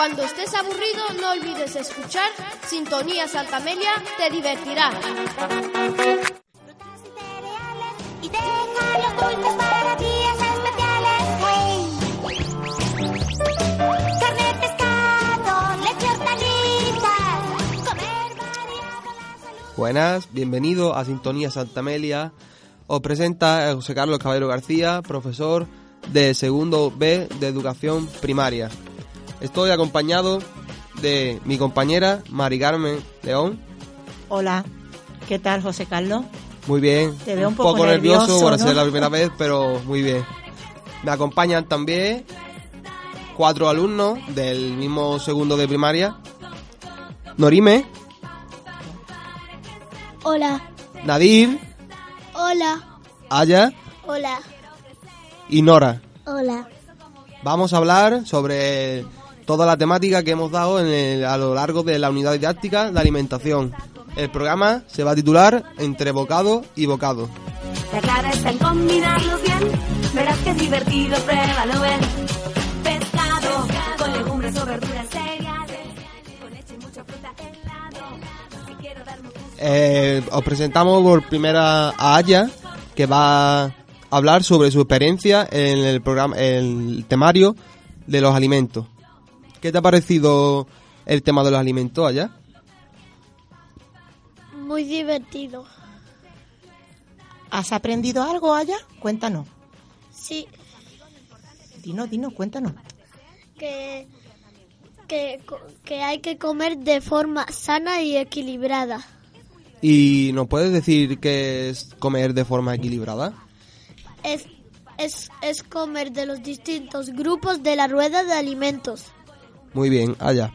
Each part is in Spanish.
Cuando estés aburrido, no olvides escuchar Sintonía Santa Amelia, te divertirá. Buenas, bienvenido a Sintonía Santa Amelia. Os presenta José Carlos Caballero García, profesor de segundo B de Educación Primaria. Estoy acompañado de mi compañera Mari Carmen León. Hola, ¿qué tal José Carlos? Muy bien. Te veo un poco nervioso, nervioso, por ¿no? ser la primera vez, pero muy bien. Me acompañan también cuatro alumnos del mismo segundo de primaria. Norime, Hola, Nadir, hola, Aya hola, y Nora. hola. Vamos a hablar sobre toda la temática que hemos dado en el- a lo largo de la unidad didáctica de alimentación. El programa se va a titular Entre bocado y bocado. La clave está en combinarlos bien. Verás que es divertido, pruébalo, ven. Pescado, con legumbres o verduras cereales. Con leche y mucha fruta helado. Si quiero darme un gusto. Eh, os presentamos por primera a Aya, que va a hablar sobre su experiencia en el programa, el temario de los alimentos. ¿Qué te ha parecido el tema de los alimentos, Aya? Muy divertido. ¿Has aprendido algo allá? Cuéntanos. Sí, Dinos, dinos, cuéntanos. que, que, que hay que comer de forma sana y equilibrada. ¿Y nos puedes decir qué es comer de forma equilibrada? Es, es, es comer de los distintos grupos de la rueda de alimentos. Muy bien, Aya.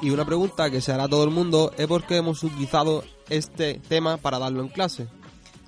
Y una pregunta que se hará todo el mundo es por qué hemos utilizado este tema para darlo en clase.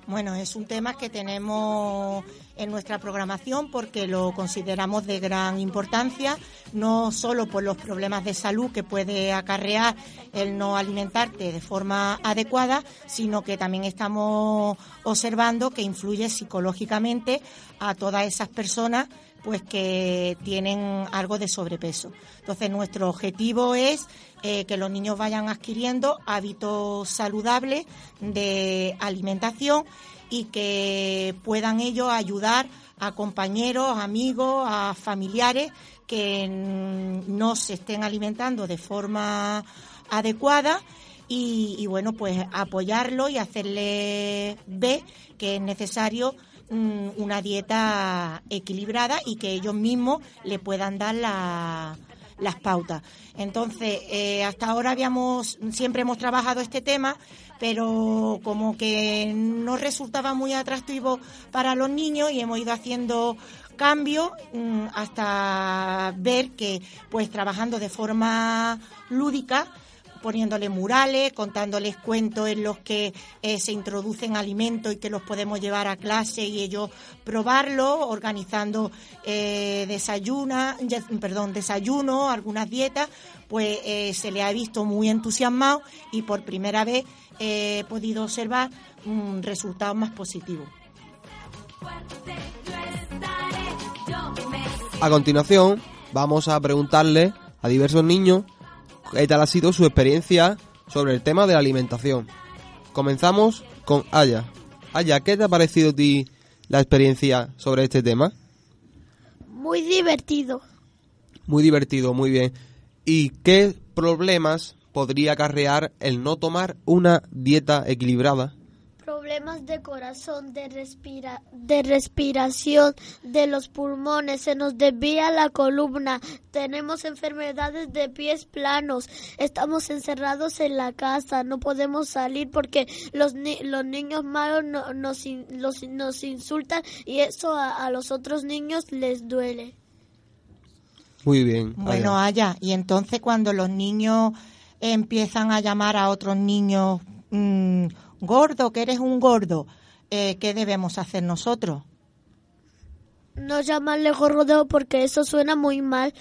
Bueno, es un tema que tenemos en nuestra programación porque lo consideramos de gran importancia, no solo por los problemas de salud que puede acarrear el no alimentarte de forma adecuada, sino que también estamos observando que influye psicológicamente a todas esas personas pues que tienen algo de sobrepeso. Entonces nuestro objetivo es eh, que los niños vayan adquiriendo hábitos saludables de alimentación y que puedan ellos ayudar a compañeros, amigos, a familiares que no se estén alimentando de forma adecuada y, y, bueno, pues apoyarlo y hacerle ver que es necesario mm, una dieta equilibrada y que ellos mismos le puedan dar la- las pautas. Entonces, eh, hasta ahora habíamos, siempre hemos trabajado este tema, pero como que no resultaba muy atractivo para los niños y hemos ido haciendo cambios mm, hasta ver que, pues trabajando de forma lúdica, poniéndole murales, contándoles cuentos en los que eh, se introducen alimentos y que los podemos llevar a clase y ellos probarlo, organizando eh, desayuna, perdón, desayuno, algunas dietas, pues eh, se le ha visto muy entusiasmado y por primera vez eh, he podido observar mm, resultados más positivos. A continuación, vamos a preguntarle a diversos niños qué tal ha sido su experiencia sobre el tema de la alimentación. Comenzamos con Aya. Aya, ¿qué te ha parecido a ti la experiencia sobre este tema? Muy divertido. Muy divertido, muy bien. ¿Y qué problemas podría acarrear el no tomar una dieta equilibrada? Problemas de corazón, de, respira- de respiración, de los pulmones, se nos desvía la columna, tenemos enfermedades de pies planos, estamos encerrados en la casa, no podemos salir porque los, ni- los niños malos no- nos, in- los- nos insultan y eso a, a los otros niños les duele. Muy bien. Bueno, Aya. Aya, y entonces cuando los niños empiezan a llamar a otros niños mm, gordo, que eres un gordo, eh, ¿qué debemos hacer nosotros? No llamarle gordo porque eso suena muy mal.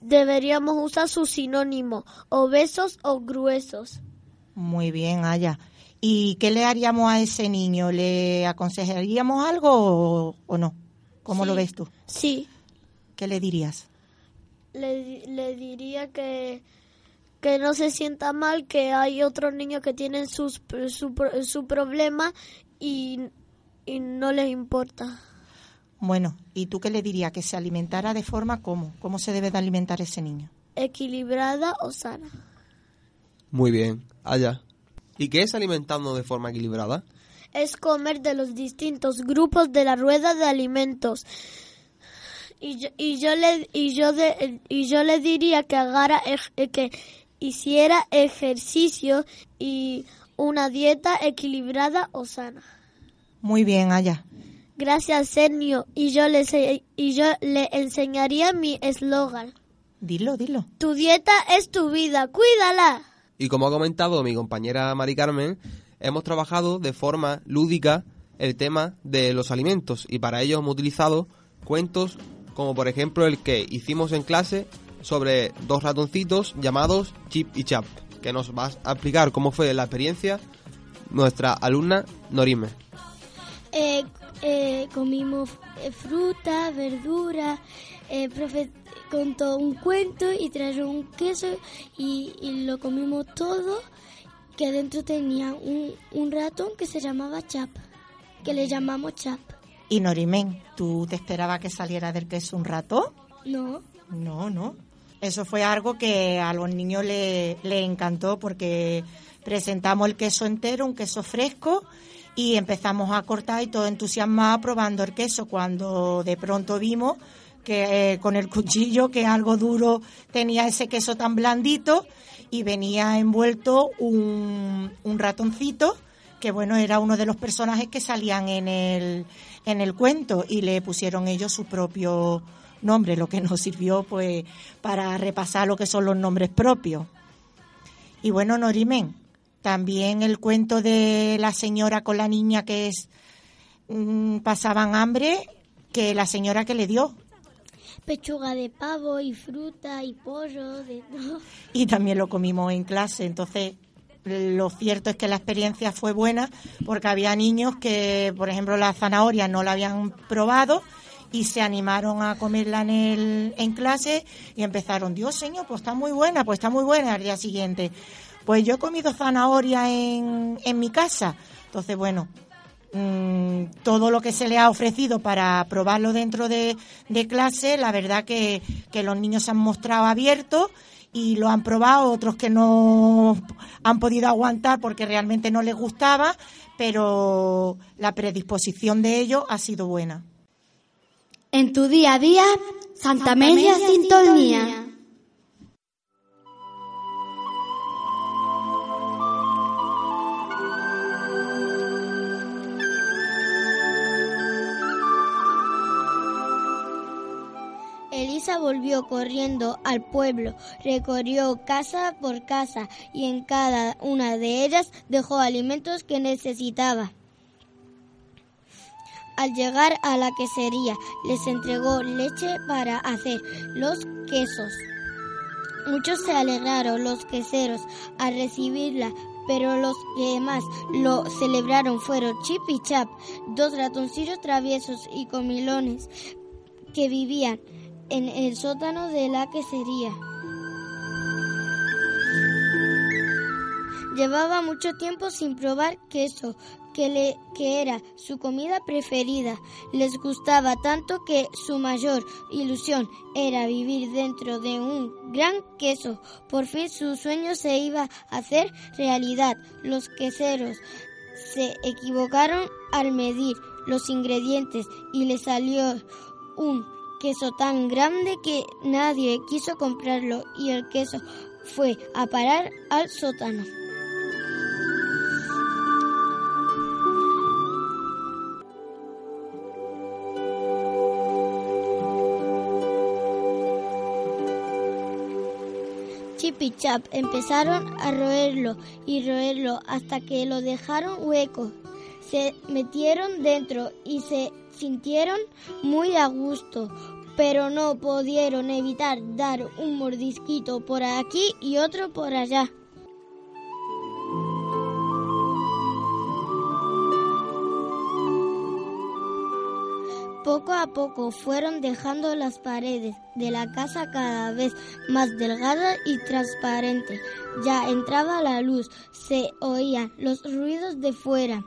Deberíamos usar su sinónimo, obesos o gruesos. Muy bien, Aya. ¿Y qué le haríamos a ese niño? ¿Le aconsejaríamos algo o, o no? ¿Cómo lo ves tú? Sí, ¿Qué le dirías? le, le diría que, que no se sienta mal, que hay otros niños que tienen sus, su, pro- su problema y, y no les importa. Bueno, ¿y tú qué le dirías? ¿Que se alimentara de forma cómo? ¿Cómo se debe de alimentar ese niño? Equilibrada o sana. Muy bien. Allá. ¿Y qué es alimentarnos de forma equilibrada? es comer de los distintos grupos de la rueda de alimentos. Y yo, y yo le y yo de- y yo le diría que hagara ej- eh, que hiciera ejercicio y una dieta equilibrada o sana. Muy bien, Aya. Gracias, Sergio. Y yo le y yo le enseñaría mi eslogan. Dilo, dilo. Tu dieta es tu vida, cuídala. Y como ha comentado mi compañera Mari Carmen, hemos trabajado de forma lúdica el tema de los alimentos y para ello hemos utilizado cuentos como por ejemplo el que hicimos en clase sobre dos ratoncitos llamados Chip y Chap, que nos va a explicar cómo fue la experiencia nuestra alumna Norime. Eh, eh, comimos eh, fruta, verdura, el profe contó un cuento y trajo un queso y, y lo comimos todo, que dentro tenía un, un ratón que se llamaba Chap, que le llamamos Chap. Y Norimen, ¿tú te esperabas que saliera del queso un rato? No, No, no. Eso fue algo que a los niños le, encantó porque presentamos el queso entero, un queso fresco, y empezamos a cortar y todo entusiasmado probando el queso cuando de pronto vimos que eh, con el cuchillo que algo duro tenía ese queso tan blandito y venía envuelto un, un ratoncito que bueno era uno de los personajes que salían en el en el cuento y le pusieron ellos su propio nombre lo que nos sirvió pues para repasar lo que son los nombres propios y bueno Norimen también el cuento de la señora con la niña que es mm, pasaban hambre que la señora que le dio pechuga de pavo y fruta y pollo, de todo. y también lo comimos en clase. Entonces, lo cierto es que la experiencia fue buena porque había niños que, por ejemplo, la zanahoria no la habían probado y se animaron a comerla en, el, en clase y empezaron, Dios señor, pues está muy buena, pues está muy buena al día siguiente. Pues yo he comido zanahoria en, en mi casa. Entonces, bueno, mm, todo lo que se le ha ofrecido para probarlo dentro de, de clase, la verdad que, que los niños se han mostrado abiertos y lo han probado, otros que no han podido aguantar porque realmente no les gustaba, pero la predisposición de ellos ha sido buena. En tu día a día, Santa Media Sintonía. Elisa volvió corriendo al pueblo, recorrió casa por casa y en cada una de ellas dejó alimentos que necesitaba. Al llegar a la quesería, les entregó leche para hacer los quesos. Muchos se alegraron los queseros al recibirla, pero los que más lo celebraron fueron Chip y Chap, dos ratoncillos traviesos y comilones que vivían en el sótano de la quesería. Llevaba mucho tiempo sin probar queso, que, le, que era su comida preferida. Les gustaba tanto que su mayor ilusión era vivir dentro de un gran queso. Por fin su sueño se iba a hacer realidad. Los queseros se equivocaron al medir los ingredientes y le salió un queso tan grande que nadie quiso comprarlo y el queso fue a parar al sótano. Chap empezaron a roerlo y roerlo hasta que lo dejaron hueco. Se metieron dentro y se sintieron muy a gusto, pero no pudieron evitar dar un mordisquito por aquí y otro por allá. Poco a poco fueron dejando las paredes de la casa cada vez más delgadas y transparentes. Ya entraba la luz, se oían los ruidos de fuera.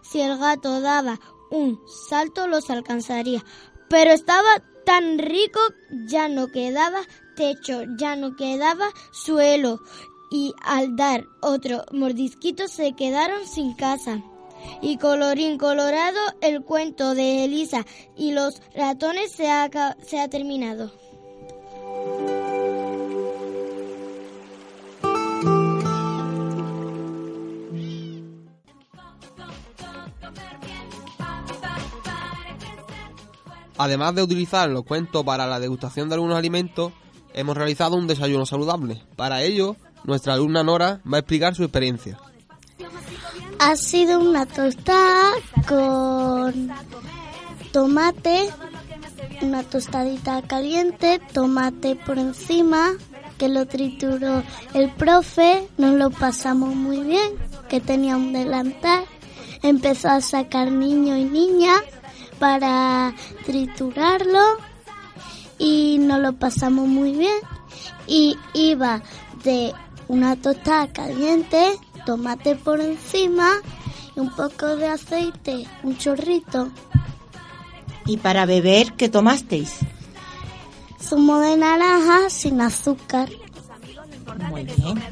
Si el gato daba un salto los alcanzaría, pero estaba tan rico ya no quedaba techo, ya no quedaba suelo y al dar otro mordisquito se quedaron sin casa. Y colorín colorado, el cuento de Elisa y los ratones se ha, se ha terminado. Además de utilizar los cuentos para la degustación de algunos alimentos, hemos realizado un desayuno saludable. Para ello, nuestra alumna Nora va a explicar su experiencia. Ha sido una tostada con tomate, una tostadita caliente, tomate por encima, que lo trituró el profe, nos lo pasamos muy bien, que tenía un delantal, empezó a sacar niño y niña para triturarlo y nos lo pasamos muy bien. Y iba de una tostada caliente, tomate por encima y un poco de aceite, un chorrito, ¿Y para beber qué tomasteis? zumo de naranja sin azúcar. Muy bien.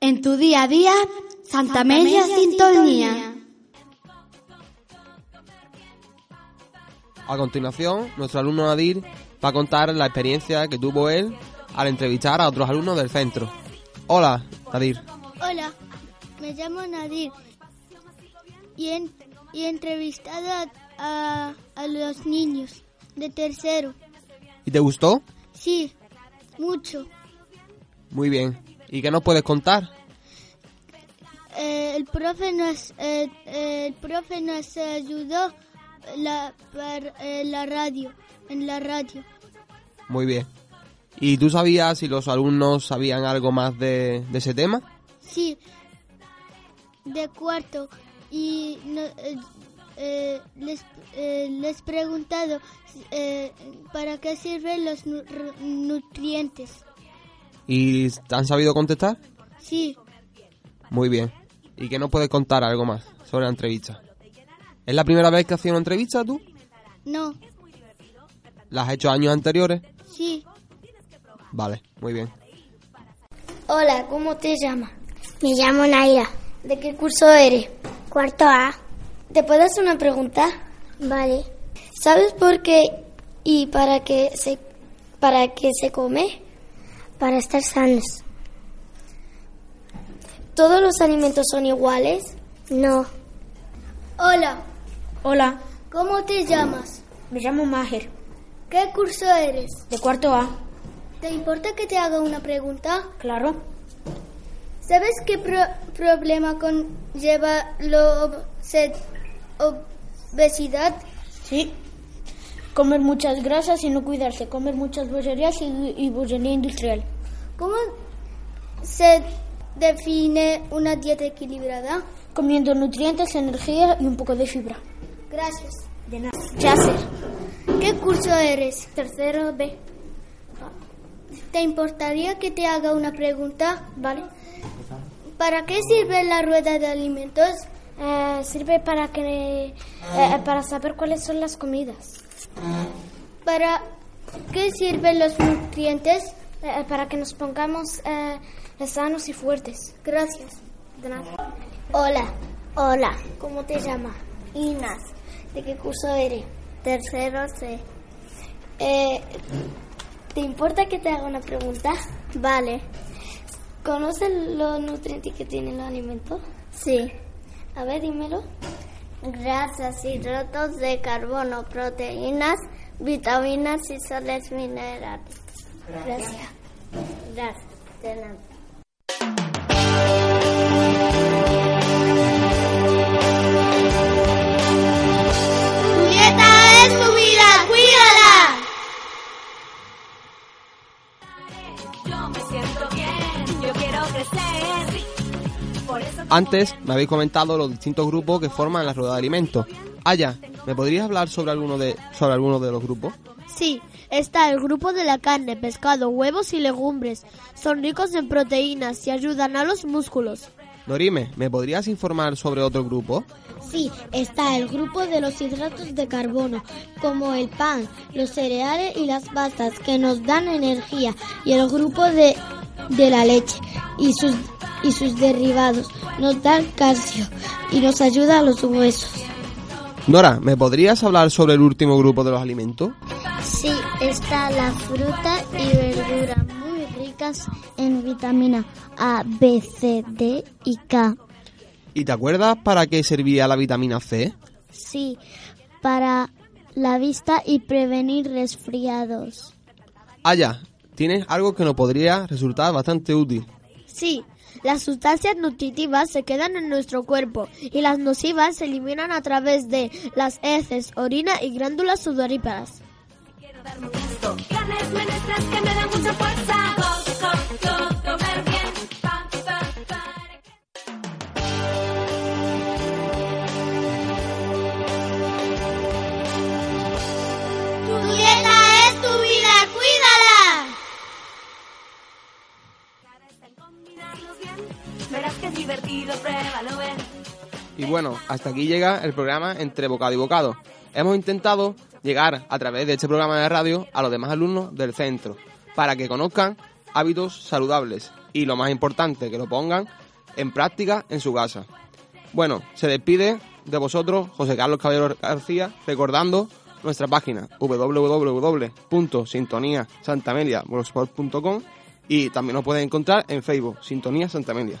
En tu día a día, Santa Media Sintonía. A continuación, nuestro alumno Nadir va a contar la experiencia que tuvo él al entrevistar a otros alumnos del centro. Hola, Nadir. Hola, me llamo Nadir y, en- y he entrevistado a, a- los niños de tercero. ¿Y te gustó? Sí, mucho. Muy bien. ¿Y qué nos puedes contar? Eh, el profe nos eh, eh, el profe nos ayudó la, eh, la radio en la radio. Muy bien. ¿Y tú sabías si los alumnos sabían algo más de, de ese tema? Sí, de cuarto y no- eh, eh, les eh, les he preguntado eh, para qué sirven los nu- nutrientes. ¿Y han sabido contestar? Sí, Muy bien. ¿Y qué nos puedes contar algo más sobre la entrevista? ¿Es la primera vez que hacías una entrevista tú? no, ¿La has hecho años anteriores? sí. Vale, muy bien. Hola, ¿cómo te llamas? Me llamo Naira. ¿De qué curso eres? Cuarto A. ¿Te puedo hacer una pregunta? Vale. ¿Sabes por qué y para qué se para qué se come? Para estar sanos. ¿Todos los alimentos son iguales? No. Hola, Hola, ¿cómo te llamas? me llamo Maher, ¿Qué curso eres? de cuarto A. ¿Te importa que te haga una pregunta? Claro. ¿Sabes qué pro- problema conlleva la obse- obesidad? Sí. Comer muchas grasas y no cuidarse, comer muchas bollerías y, y bollería industrial. ¿Cómo se define una dieta equilibrada? Comiendo nutrientes, energía y un poco de fibra. Gracias. De nada. Yasser, ¿Qué curso eres? tercero B. ¿Te importaría que te haga una pregunta? ¿Vale? ¿Para qué sirve la rueda de alimentos? Eh, sirve para que eh, para saber cuáles son las comidas. ¿Para qué sirven los nutrientes? Eh, para que nos pongamos sanos y fuertes. Gracias. Hola, Hola, ¿cómo te llamas? Inas. ¿De qué curso eres? Tercero C. ¿Te importa que te haga una pregunta? Vale. ¿Conoces los nutrientes que tienen los alimentos? Sí. A ver, dímelo. Grasas, hidratos de carbono, proteínas, vitaminas y sales minerales. Gracias. Gracias. De nada. Antes me habéis comentado los distintos grupos que forman la rueda de alimentos. Aya, ¿me podrías hablar sobre alguno de, sobre alguno de los grupos? Sí, está el grupo de la carne, pescado, huevos y legumbres. Son ricos en proteínas y ayudan a los músculos. Dorime, ¿me podrías informar sobre otro grupo? Sí, está el grupo de los hidratos de carbono, como el pan, los cereales y las pastas que nos dan energía, y el grupo de, de la leche y sus, y sus derivados nos dan calcio y nos ayuda a los huesos. Nora, ¿me podrías hablar sobre el último grupo de los alimentos? Sí, está la fruta y verdura muy ricas en vitamina A, B, C, D y K. ¿Y te acuerdas para qué servía la vitamina C? Sí, para la vista y prevenir resfriados. Aya, tienes algo que nos podría resultar bastante útil. Sí, las sustancias nutritivas se quedan en nuestro cuerpo y las nocivas se eliminan a través de las heces, orina y glándulas sudoríparas. quiero darme un gusto. Carnes menestras que me dan mucha fuerza. Bueno, hasta aquí llega el programa Entre Bocado y Bocado. Hemos intentado llegar a través de este programa de radio a los demás alumnos del centro para que conozcan hábitos saludables y lo más importante, que lo pongan en práctica en su casa. Bueno, se despide de vosotros José Carlos Caballero García recordando nuestra página www.sintoniasantamelia.blogspot.com y también nos pueden encontrar en Facebook, Sintonía Santa Amelia.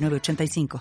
906985.